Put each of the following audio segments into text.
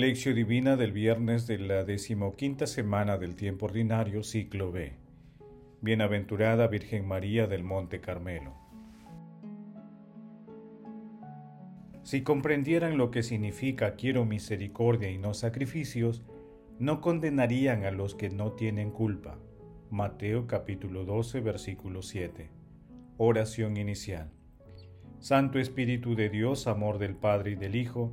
Lección Divina del viernes de la decimoquinta semana del tiempo ordinario, ciclo B. Bienaventurada Virgen María del Monte Carmelo. Si comprendieran lo que significa quiero misericordia y no sacrificios, no condenarían a los que no tienen culpa. Mateo capítulo 12, versículo 7. Oración inicial. Santo Espíritu de Dios, amor del Padre y del Hijo,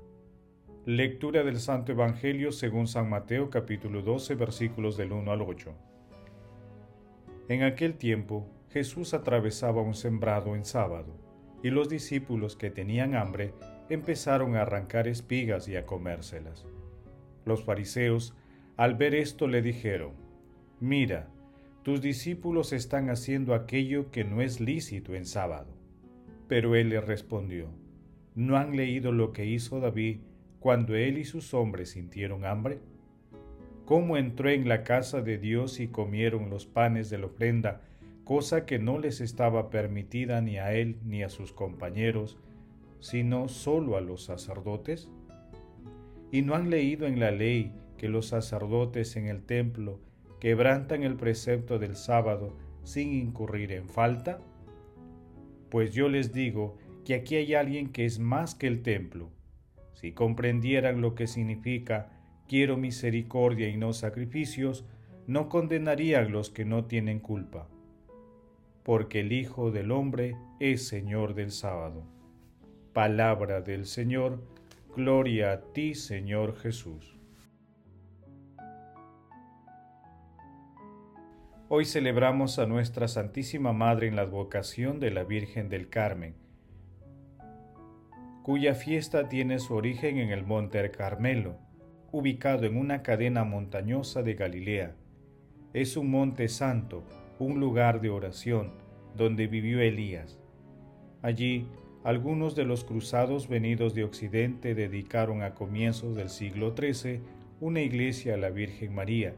Lectura del Santo Evangelio según San Mateo capítulo 12 versículos del 1 al 8. En aquel tiempo Jesús atravesaba un sembrado en sábado, y los discípulos que tenían hambre empezaron a arrancar espigas y a comérselas. Los fariseos, al ver esto, le dijeron, Mira, tus discípulos están haciendo aquello que no es lícito en sábado. Pero él le respondió, ¿no han leído lo que hizo David cuando él y sus hombres sintieron hambre? ¿Cómo entró en la casa de Dios y comieron los panes de la ofrenda, cosa que no les estaba permitida ni a él ni a sus compañeros, sino solo a los sacerdotes? ¿Y no han leído en la ley que los sacerdotes en el templo quebrantan el precepto del sábado sin incurrir en falta? Pues yo les digo que aquí hay alguien que es más que el templo si comprendieran lo que significa quiero misericordia y no sacrificios, no condenarían los que no tienen culpa, porque el Hijo del Hombre es Señor del sábado. Palabra del Señor, gloria a ti, Señor Jesús. Hoy celebramos a nuestra Santísima Madre en la advocación de la Virgen del Carmen, cuya fiesta tiene su origen en el Monte Carmelo, ubicado en una cadena montañosa de Galilea. Es un monte santo, un lugar de oración, donde vivió Elías. Allí, algunos de los cruzados venidos de Occidente dedicaron a comienzos del siglo XIII una iglesia a la Virgen María,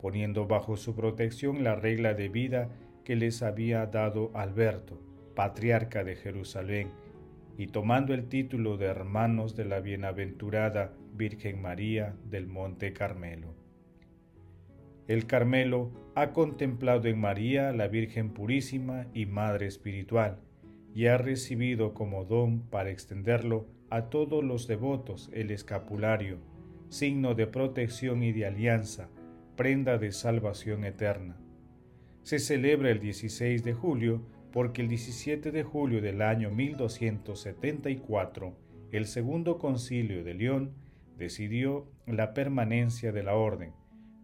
poniendo bajo su protección la regla de vida que les había dado Alberto, patriarca de Jerusalén, y tomando el título de hermanos de la bienaventurada Virgen María del Monte Carmelo. El Carmelo ha contemplado en María la Virgen Purísima y Madre Espiritual, y ha recibido como don para extenderlo a todos los devotos el escapulario, signo de protección y de alianza, prenda de salvación eterna. Se celebra el 16 de julio porque el 17 de julio del año 1274 el Segundo Concilio de León decidió la permanencia de la orden.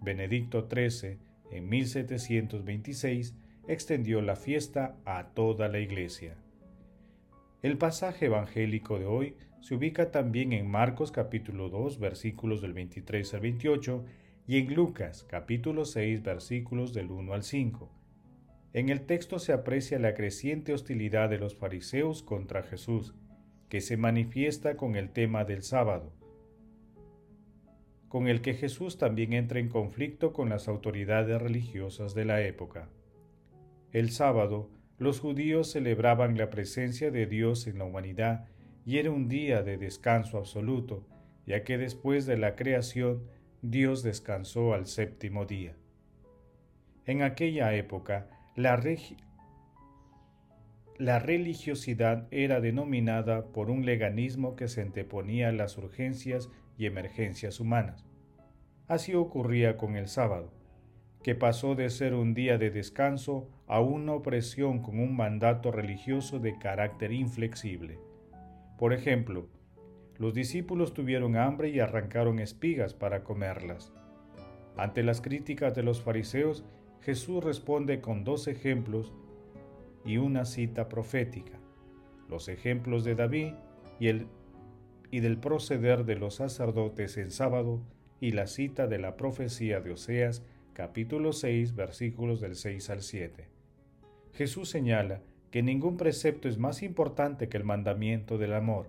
Benedicto XIII, en 1726, extendió la fiesta a toda la Iglesia. El pasaje evangélico de hoy se ubica también en Marcos capítulo 2 versículos del 23 al 28 y en Lucas capítulo 6 versículos del 1 al 5 en el texto se aprecia la creciente hostilidad de los fariseos contra Jesús, que se manifiesta con el tema del sábado, con el que Jesús también entra en conflicto con las autoridades religiosas de la época. El sábado, los judíos celebraban la presencia de Dios en la humanidad y era un día de descanso absoluto, ya que después de la creación Dios descansó al séptimo día. En aquella época, la, religiosidad era denominada por un leganismo que se anteponía a las urgencias y emergencias humanas. Así ocurría con el sábado, que pasó de ser un día de descanso a una opresión con un mandato religioso de carácter inflexible. Por ejemplo, los discípulos tuvieron hambre y arrancaron espigas para comerlas. Ante las críticas de los fariseos, Jesús responde con dos ejemplos y una cita profética, los ejemplos de David y, el, y del proceder de los sacerdotes en sábado y la cita de la profecía de Oseas capítulo 6 versículos del 6 al 7. Jesús señala que ningún precepto es más importante que el mandamiento del amor,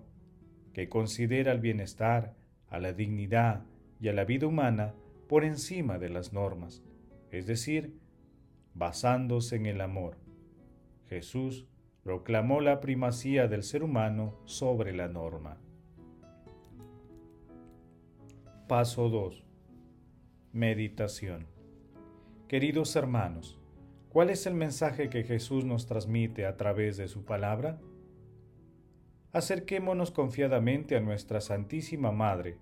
que considera el bienestar, a la dignidad y a la vida humana por encima de las normas, es decir, basándose en el amor. Jesús proclamó la primacía del ser humano sobre la norma. Paso 2. Meditación. Queridos hermanos, ¿cuál es el mensaje que Jesús nos transmite a través de su palabra? Acerquémonos confiadamente a nuestra Santísima Madre,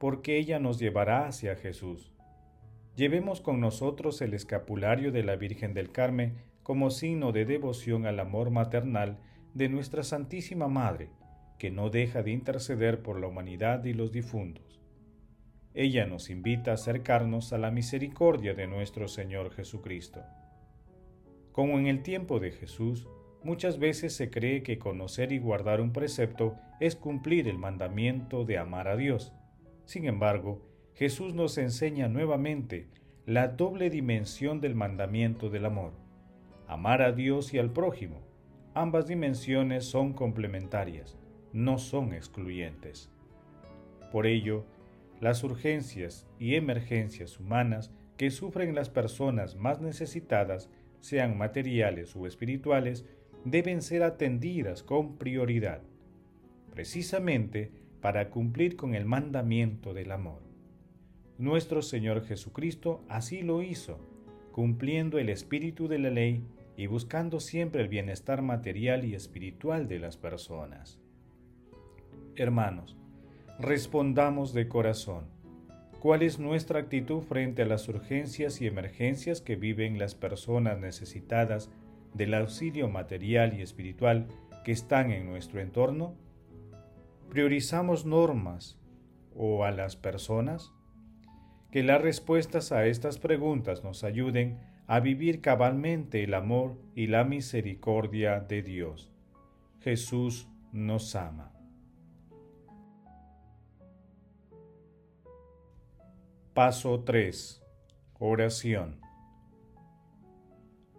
porque ella nos llevará hacia Jesús. Llevemos con nosotros el escapulario de la Virgen del Carmen como signo de devoción al amor maternal de nuestra Santísima Madre, que no deja de interceder por la humanidad y los difuntos. Ella nos invita a acercarnos a la misericordia de nuestro Señor Jesucristo. Como en el tiempo de Jesús, muchas veces se cree que conocer y guardar un precepto es cumplir el mandamiento de amar a Dios. Sin embargo, Jesús nos enseña nuevamente la doble dimensión del mandamiento del amor. Amar a Dios y al prójimo. Ambas dimensiones son complementarias, no son excluyentes. Por ello, las urgencias y emergencias humanas que sufren las personas más necesitadas, sean materiales o espirituales, deben ser atendidas con prioridad, precisamente para cumplir con el mandamiento del amor. Nuestro Señor Jesucristo así lo hizo, cumpliendo el espíritu de la ley y buscando siempre el bienestar material y espiritual de las personas. Hermanos, respondamos de corazón. ¿Cuál es nuestra actitud frente a las urgencias y emergencias que viven las personas necesitadas del auxilio material y espiritual que están en nuestro entorno? ¿Priorizamos normas o a las personas? Que las respuestas a estas preguntas nos ayuden a vivir cabalmente el amor y la misericordia de Dios. Jesús nos ama. Paso 3. Oración.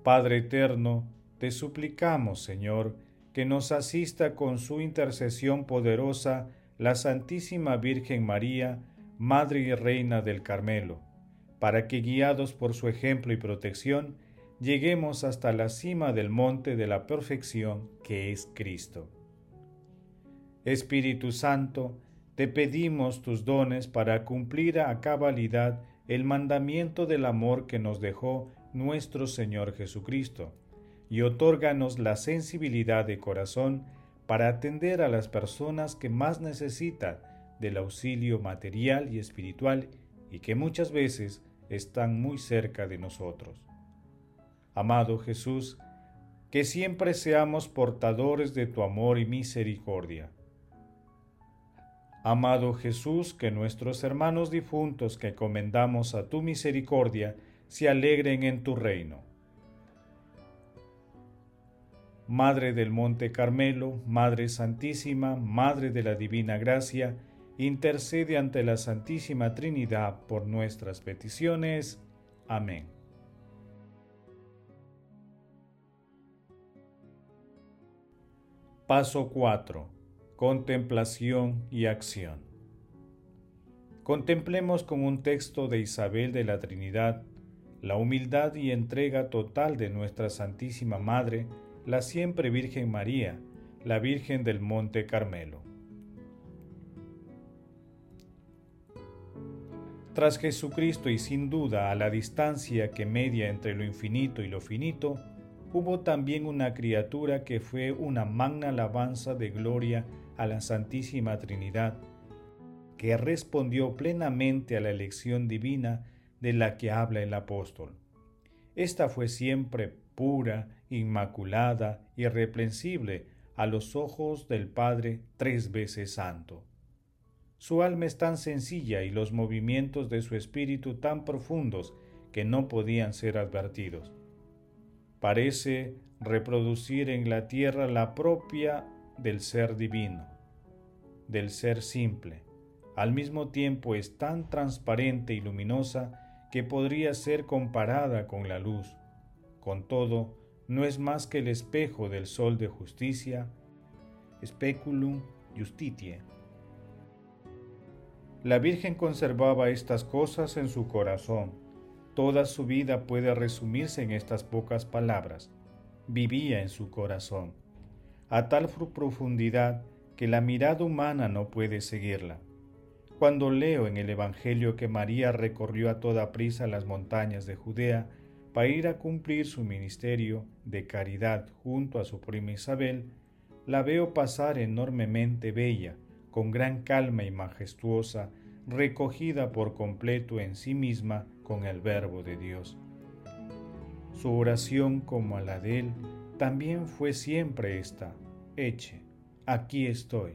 Padre eterno, te suplicamos, Señor, que nos asista con su intercesión poderosa la Santísima Virgen María, Madre y Reina del Carmelo, para que guiados por su ejemplo y protección, lleguemos hasta la cima del monte de la perfección que es Cristo. Espíritu Santo, te pedimos tus dones para cumplir a cabalidad el mandamiento del amor que nos dejó nuestro Señor Jesucristo, y otórganos la sensibilidad de corazón para atender a las personas que más necesitan del auxilio material y espiritual y que muchas veces están muy cerca de nosotros. Amado Jesús, que siempre seamos portadores de tu amor y misericordia Amado Jesús, que nuestros hermanos difuntos que comendamos a tu misericordia se alegren en tu reino. Madre del Monte Carmelo, Madre Santísima, Madre de la Divina Gracia, intercede ante la Santísima Trinidad por nuestras peticiones. Amén. Paso 4 Contemplación y acción. Contemplemos con un texto de Isabel de la Trinidad la humildad y entrega total de nuestra Santísima Madre, la siempre Virgen María, la Virgen del Monte Carmelo. Tras Jesucristo y sin duda a la distancia que media entre lo infinito y lo finito, hubo también una criatura que fue una magna alabanza de gloria a la Santísima Trinidad, que respondió plenamente a la elección divina de la que habla el apóstol. Esta fue siempre pura, inmaculada, irreprensible a los ojos del Padre tres veces santo. Su alma es tan sencilla y los movimientos de su espíritu tan profundos que no podían ser advertidos. Parece reproducir en la tierra la propia del ser divino, del ser simple, al mismo tiempo es tan transparente y luminosa que podría ser comparada con la luz. Con todo, no es más que el espejo del sol de justicia, speculum justitiae. La Virgen conservaba estas cosas en su corazón. Toda su vida puede resumirse en estas pocas palabras. Vivía en su corazón, a tal profundidad que la mirada humana no puede seguirla. Cuando leo en el Evangelio que María recorrió a toda prisa las montañas de Judea para ir a cumplir su ministerio de caridad junto a su prima Isabel, la veo pasar enormemente bella, con gran calma y majestuosa, recogida por completo en sí misma con el Verbo de Dios. Su oración como a la de él también fue siempre esta, Eche, aquí estoy,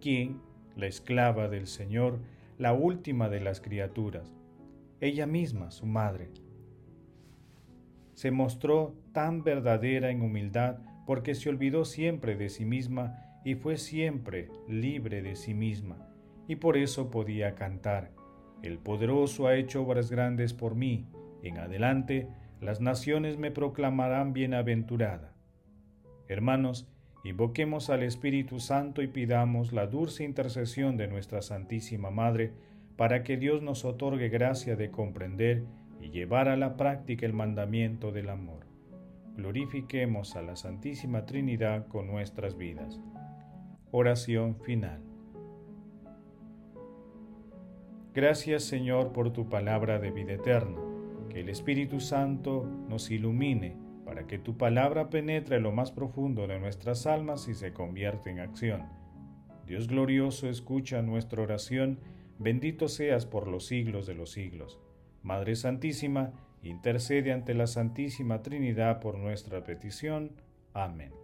quien, la esclava del Señor, la última de las criaturas, ella misma, su madre. Se mostró tan verdadera en humildad porque se olvidó siempre de sí misma y fue siempre libre de sí misma, y por eso podía cantar, El poderoso ha hecho obras grandes por mí, en adelante las naciones me proclamarán bienaventurada. Hermanos, invoquemos al Espíritu Santo y pidamos la dulce intercesión de nuestra Santísima Madre, para que Dios nos otorgue gracia de comprender y llevar a la práctica el mandamiento del amor. Glorifiquemos a la Santísima Trinidad con nuestras vidas. Oración final. Gracias Señor por tu palabra de vida eterna. Que el Espíritu Santo nos ilumine para que tu palabra penetre lo más profundo de nuestras almas y se convierta en acción. Dios glorioso, escucha nuestra oración, bendito seas por los siglos de los siglos. Madre Santísima, intercede ante la Santísima Trinidad por nuestra petición. Amén.